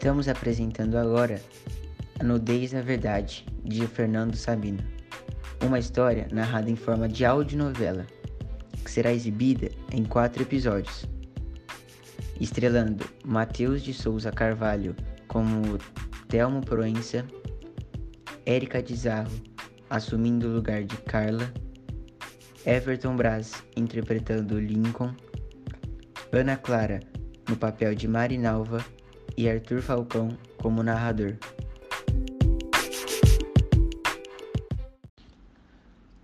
Estamos apresentando agora A Nudez na Verdade, de Fernando Sabino. Uma história narrada em forma de audionovela, que será exibida em quatro episódios. Estrelando Matheus de Souza Carvalho como Telmo Proença, Érica Dizarro assumindo o lugar de Carla, Everton Braz interpretando Lincoln, Ana Clara no papel de Marinalva e Arthur Falcão como narrador.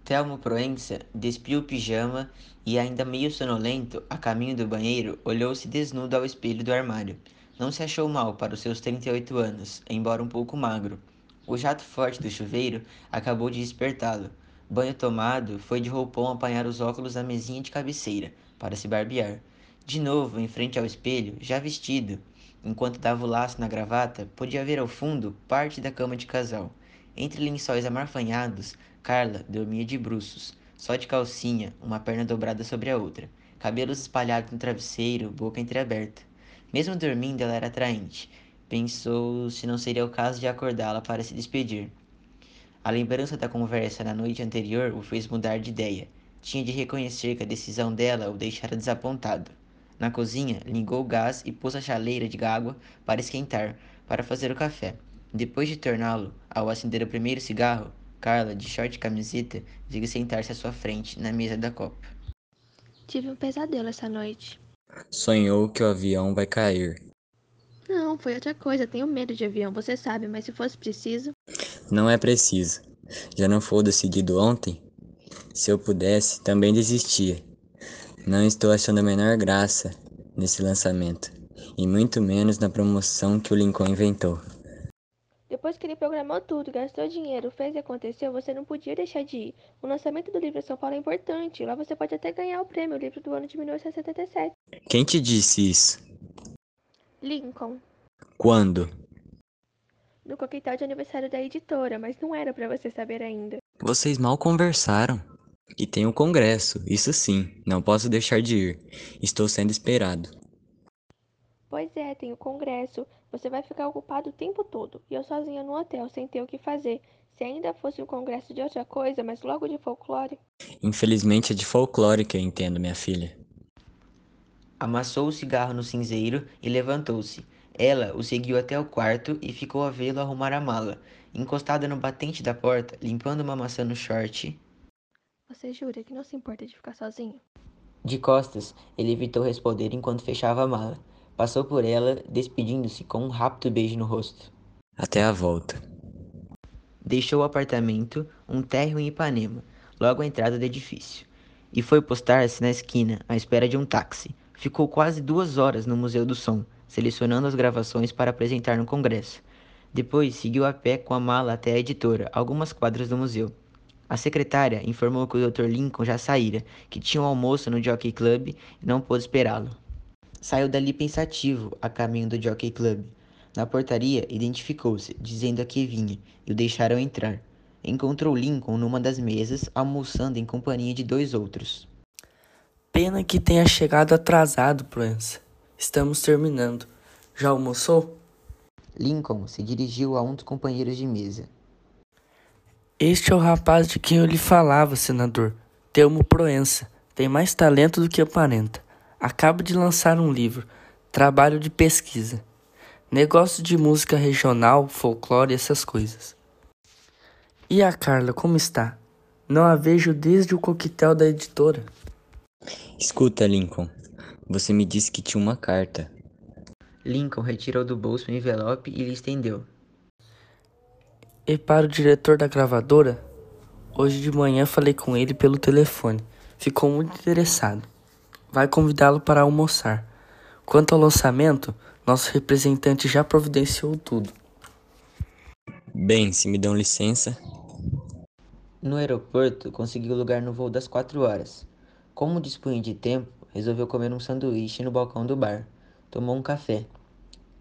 Telmo Proença despiu o pijama e, ainda meio sonolento, a caminho do banheiro, olhou-se desnudo ao espelho do armário. Não se achou mal para os seus 38 anos, embora um pouco magro. O jato forte do chuveiro acabou de despertá-lo. Banho tomado, foi de roupão apanhar os óculos da mesinha de cabeceira, para se barbear. De novo, em frente ao espelho, já vestido, enquanto dava o laço na gravata, podia ver ao fundo parte da cama de casal. Entre lençóis amarfanhados, Carla dormia de bruços, só de calcinha, uma perna dobrada sobre a outra, cabelos espalhados no travesseiro, boca entreaberta. Mesmo dormindo, ela era atraente. Pensou se não seria o caso de acordá-la para se despedir. A lembrança da conversa na noite anterior o fez mudar de ideia. Tinha de reconhecer que a decisão dela o deixara desapontado. Na cozinha, ligou o gás e pôs a chaleira de água para esquentar, para fazer o café. Depois de torná-lo, ao acender o primeiro cigarro, Carla, de short e camiseta, veio sentar-se à sua frente, na mesa da copa. Tive um pesadelo essa noite. Sonhou que o avião vai cair. Não, foi outra coisa. Tenho medo de avião, você sabe, mas se fosse preciso. Não é preciso. Já não foi decidido ontem? Se eu pudesse, também desistia. Não estou achando a menor graça nesse lançamento, e muito menos na promoção que o Lincoln inventou. Depois que ele programou tudo, gastou dinheiro, fez e aconteceu, você não podia deixar de ir. O lançamento do livro em São Paulo é importante. Lá você pode até ganhar o prêmio, o livro do ano de 1977. Quem te disse isso? Lincoln. Quando? No coquetel de aniversário da editora, mas não era para você saber ainda. Vocês mal conversaram. E tem o congresso, isso sim, não posso deixar de ir. Estou sendo esperado. Pois é, tem o congresso. Você vai ficar ocupado o tempo todo. E eu sozinha no hotel, sem ter o que fazer. Se ainda fosse um congresso de outra coisa, mas logo de folclore. Infelizmente é de folclore que eu entendo, minha filha. Amassou o cigarro no cinzeiro e levantou-se. Ela o seguiu até o quarto e ficou a vê-lo arrumar a mala. Encostada no batente da porta, limpando uma maçã no short, você jura que não se importa de ficar sozinho? De costas, ele evitou responder enquanto fechava a mala. Passou por ela, despedindo-se com um rápido beijo no rosto. Até a volta. Deixou o apartamento, um térreo em Ipanema, logo à entrada do edifício, e foi postar-se na esquina, à espera de um táxi. Ficou quase duas horas no Museu do Som, selecionando as gravações para apresentar no congresso. Depois seguiu a pé com a mala até a editora, algumas quadras do museu. A secretária informou que o Dr. Lincoln já saíra, que tinha um almoço no Jockey Club e não pôde esperá-lo. Saiu dali pensativo, a caminho do Jockey Club. Na portaria, identificou-se, dizendo a que vinha, e o deixaram entrar. Encontrou Lincoln numa das mesas, almoçando em companhia de dois outros. Pena que tenha chegado atrasado, Proença. Estamos terminando. Já almoçou? Lincoln se dirigiu a um dos companheiros de mesa. Este é o rapaz de quem eu lhe falava, senador. Telmo Proença. Tem mais talento do que aparenta. Acaba de lançar um livro, trabalho de pesquisa. Negócio de música regional, folclore, essas coisas. E a Carla, como está? Não a vejo desde o coquetel da editora. Escuta, Lincoln. Você me disse que tinha uma carta. Lincoln retirou do bolso um envelope e lhe estendeu. E para o diretor da gravadora, hoje de manhã falei com ele pelo telefone. Ficou muito interessado. Vai convidá-lo para almoçar. Quanto ao lançamento, nosso representante já providenciou tudo. Bem, se me dão licença. No aeroporto, conseguiu lugar no voo das quatro horas. Como dispunha de tempo, resolveu comer um sanduíche no balcão do bar. Tomou um café.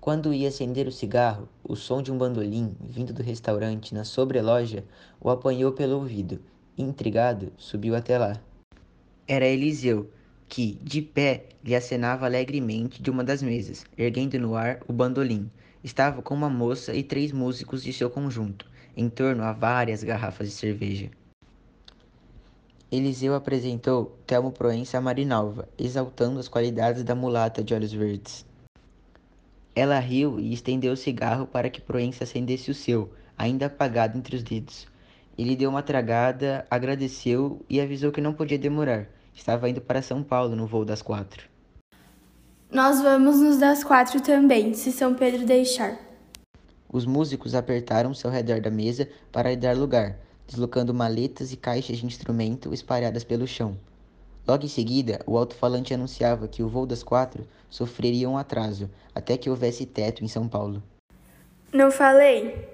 Quando ia acender o cigarro, o som de um bandolim, vindo do restaurante na sobreloja, o apanhou pelo ouvido. Intrigado, subiu até lá. Era Eliseu, que, de pé, lhe acenava alegremente de uma das mesas, erguendo no ar o bandolim. Estava com uma moça e três músicos de seu conjunto, em torno a várias garrafas de cerveja. Eliseu apresentou Telmo Proença a Marinalva, exaltando as qualidades da mulata de olhos verdes. Ela riu e estendeu o cigarro para que Proença acendesse o seu, ainda apagado entre os dedos. Ele deu uma tragada, agradeceu e avisou que não podia demorar. Estava indo para São Paulo no voo das quatro. Nós vamos nos das quatro também, se São Pedro deixar. Os músicos apertaram-se ao redor da mesa para lhe dar lugar, deslocando maletas e caixas de instrumento espalhadas pelo chão. Logo em seguida, o alto-falante anunciava que o voo das quatro sofreria um atraso, até que houvesse teto em São Paulo. Não falei?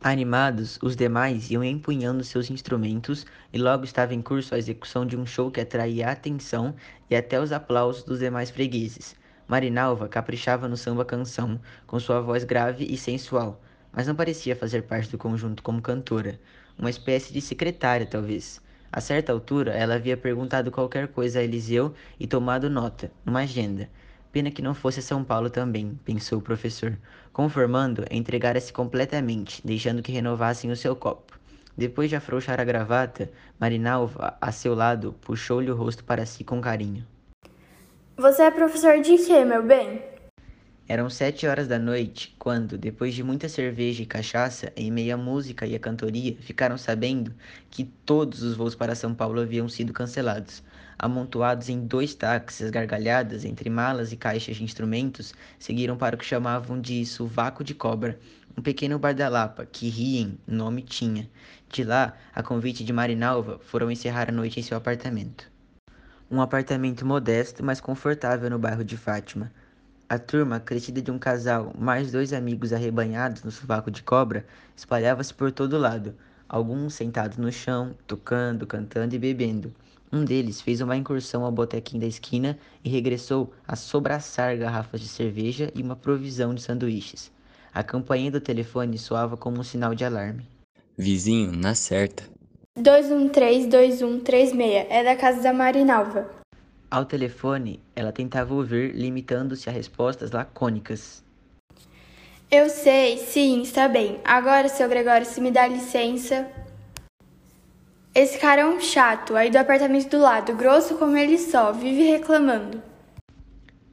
Animados, os demais iam empunhando seus instrumentos e logo estava em curso a execução de um show que atraía a atenção e até os aplausos dos demais fregueses. Marinalva caprichava no samba-canção, com sua voz grave e sensual, mas não parecia fazer parte do conjunto como cantora, uma espécie de secretária, talvez. A certa altura, ela havia perguntado qualquer coisa a Eliseu e tomado nota, numa agenda. Pena que não fosse a São Paulo também, pensou o professor. Conformando, entregara-se completamente, deixando que renovassem o seu copo. Depois de afrouxar a gravata, Marinalva, a seu lado, puxou-lhe o rosto para si com carinho. Você é professor de quê, meu bem? Eram sete horas da noite quando, depois de muita cerveja e cachaça, em meio à música e à cantoria, ficaram sabendo que todos os voos para São Paulo haviam sido cancelados. Amontoados em dois táxis, gargalhadas entre malas e caixas de instrumentos, seguiram para o que chamavam de Sovaco de Cobra, um pequeno bar da Lapa, que Riem nome tinha. De lá, a convite de Marinalva, foram encerrar a noite em seu apartamento. Um apartamento modesto, mas confortável no bairro de Fátima. A turma, crescida de um casal, mais dois amigos arrebanhados no sovaco de cobra, espalhava-se por todo lado, alguns sentados no chão, tocando, cantando e bebendo. Um deles fez uma incursão ao botequim da esquina e regressou a sobraçar garrafas de cerveja e uma provisão de sanduíches. A campainha do telefone soava como um sinal de alarme. Vizinho, na certa. 213-2136 é da casa da Marinalva. Ao telefone, ela tentava ouvir, limitando-se a respostas lacônicas. Eu sei, sim, está bem. Agora, seu Gregório, se me dá licença. Esse cara é um chato, aí do apartamento do lado, grosso como ele só, vive reclamando.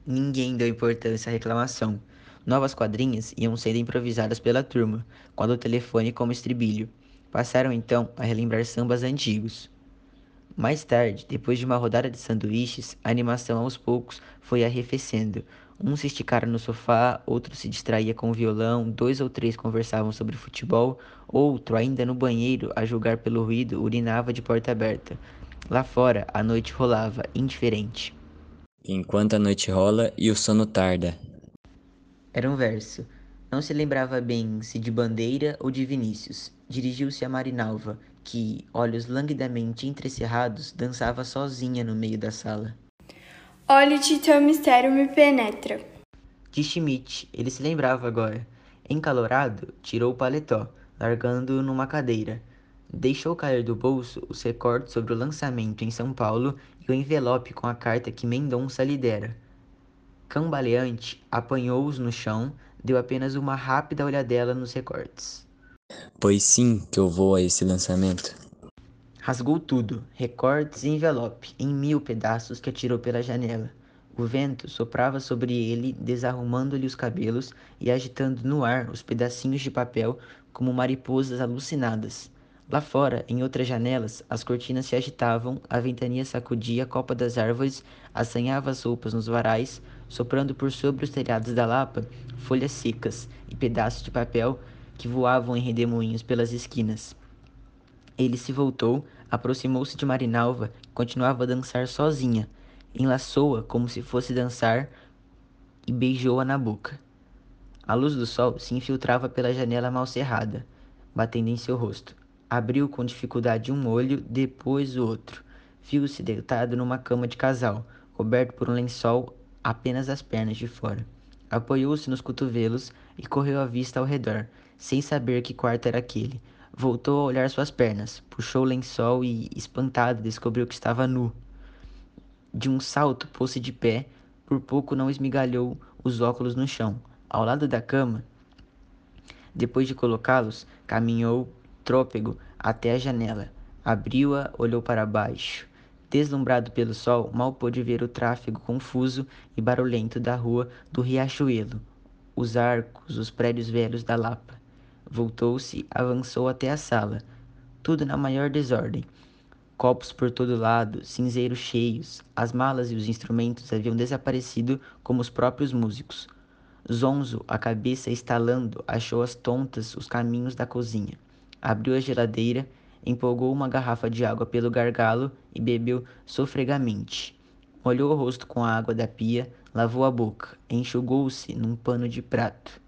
Ninguém deu importância à reclamação. Novas quadrinhas iam sendo improvisadas pela turma, quando o telefone como estribilho. Passaram então a relembrar sambas antigos. Mais tarde, depois de uma rodada de sanduíches, a animação aos poucos foi arrefecendo. Um se esticara no sofá, outro se distraía com o violão, dois ou três conversavam sobre futebol, outro, ainda no banheiro, a julgar pelo ruído, urinava de porta aberta. Lá fora, a noite rolava, indiferente. Enquanto a noite rola e o sono tarda. Era um verso. Não se lembrava bem se de Bandeira ou de Vinícius. Dirigiu-se a Marinalva, que, olhos languidamente entrecerrados, dançava sozinha no meio da sala. Olhe-te, teu mistério me penetra. De Schmidt, ele se lembrava agora. Encalorado, tirou o paletó, largando-o numa cadeira. Deixou cair do bolso os recortes sobre o lançamento em São Paulo e o envelope com a carta que Mendonça lhe dera. Cambaleante, apanhou-os no chão, deu apenas uma rápida olhadela nos recortes. Pois sim que eu vou a esse lançamento. Rasgou tudo, recortes e envelope, em mil pedaços que atirou pela janela. O vento soprava sobre ele, desarrumando-lhe os cabelos e agitando no ar os pedacinhos de papel como mariposas alucinadas. Lá fora, em outras janelas, as cortinas se agitavam, a ventania sacudia a copa das árvores, assanhava as roupas nos varais, soprando por sobre os telhados da lapa folhas secas e pedaços de papel que voavam em redemoinhos pelas esquinas. Ele se voltou, aproximou-se de Marinalva, que continuava a dançar sozinha, enlaçou-a como se fosse dançar e beijou-a na boca. A luz do sol se infiltrava pela janela mal cerrada, batendo em seu rosto. Abriu com dificuldade um olho, depois o outro. Viu-se deitado numa cama de casal, coberto por um lençol apenas as pernas de fora. Apoiou-se nos cotovelos e correu a vista ao redor, sem saber que quarto era aquele. Voltou a olhar suas pernas, puxou o lençol e, espantado, descobriu que estava nu. De um salto, pôs-se de pé, por pouco não esmigalhou os óculos no chão. Ao lado da cama, Depois de colocá-los, caminhou trôpego até a janela. Abriu-a, olhou para baixo. Deslumbrado pelo sol, mal pôde ver o tráfego confuso e barulhento da rua do Riachuelo, os arcos, os prédios velhos da Lapa. Voltou-se, avançou até a sala. Tudo na maior desordem. Copos por todo lado, cinzeiros cheios, as malas e os instrumentos haviam desaparecido como os próprios músicos. Zonzo, a cabeça estalando, achou as tontas os caminhos da cozinha. Abriu a geladeira, empolgou uma garrafa de água pelo gargalo e bebeu sofregamente. Molhou o rosto com a água da pia, lavou a boca, enxugou-se num pano de prato.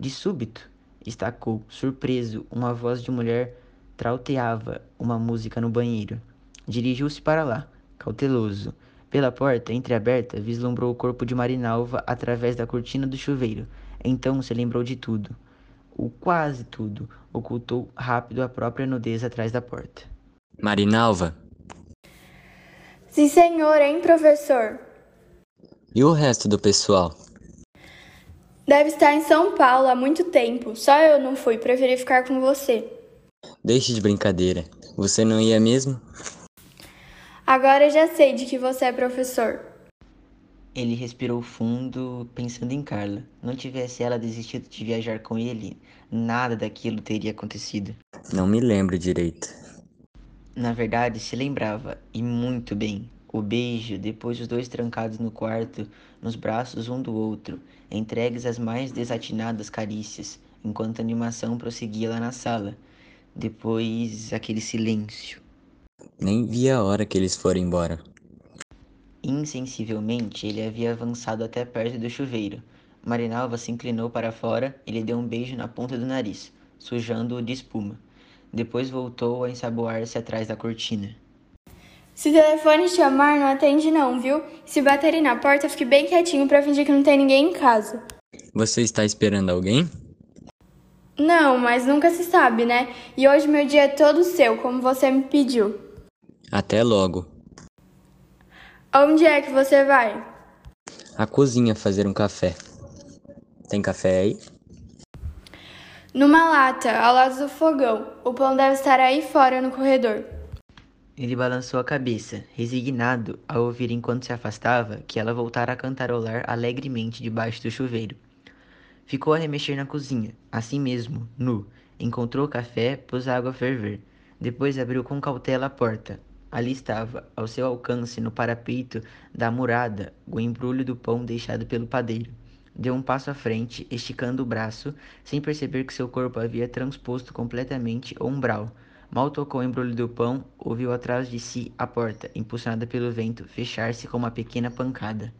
De súbito, estacou, surpreso, uma voz de mulher trauteava uma música no banheiro. Dirigiu-se para lá, cauteloso. Pela porta, entreaberta, vislumbrou o corpo de Marinalva através da cortina do chuveiro. Então se lembrou de tudo. O quase tudo. Ocultou rápido a própria nudez atrás da porta. Marinalva? Sim, senhor, hein, professor? E o resto do pessoal? Deve estar em São Paulo há muito tempo. Só eu não fui, preferi ficar com você. Deixe de brincadeira. Você não ia mesmo? Agora já sei de que você é professor. Ele respirou fundo, pensando em Carla. Não tivesse ela desistido de viajar com ele, nada daquilo teria acontecido. Não me lembro direito. Na verdade, se lembrava, e muito bem. O beijo, depois os dois trancados no quarto, nos braços um do outro, entregues às mais desatinadas carícias, enquanto a animação prosseguia lá na sala. Depois, aquele silêncio. Nem vi a hora que eles foram embora. Insensivelmente, ele havia avançado até perto do chuveiro. Marinalva se inclinou para fora e lhe deu um beijo na ponta do nariz, sujando-o de espuma. Depois voltou a ensaboar-se atrás da cortina. Se o telefone chamar, não atende não, viu? Se baterem na porta, fique bem quietinho para fingir que não tem ninguém em casa. Você está esperando alguém? Não, mas nunca se sabe, né? E hoje meu dia é todo seu, como você me pediu. Até logo. Onde é que você vai? À cozinha fazer um café. Tem café aí? Numa lata, ao lado do fogão. O pão deve estar aí fora no corredor. Ele balançou a cabeça, resignado ao ouvir enquanto se afastava que ela voltara a cantarolar alegremente debaixo do chuveiro. Ficou a remexer na cozinha, assim mesmo, nu. Encontrou o café, pôs a água a ferver. Depois abriu com cautela a porta. Ali estava, ao seu alcance, no parapeito da murada, o embrulho do pão deixado pelo padeiro. Deu um passo à frente, esticando o braço, sem perceber que seu corpo havia transposto completamente o umbral. Mal tocou o embrulho do pão, ouviu atrás de si a porta, impulsionada pelo vento, fechar-se com uma pequena pancada.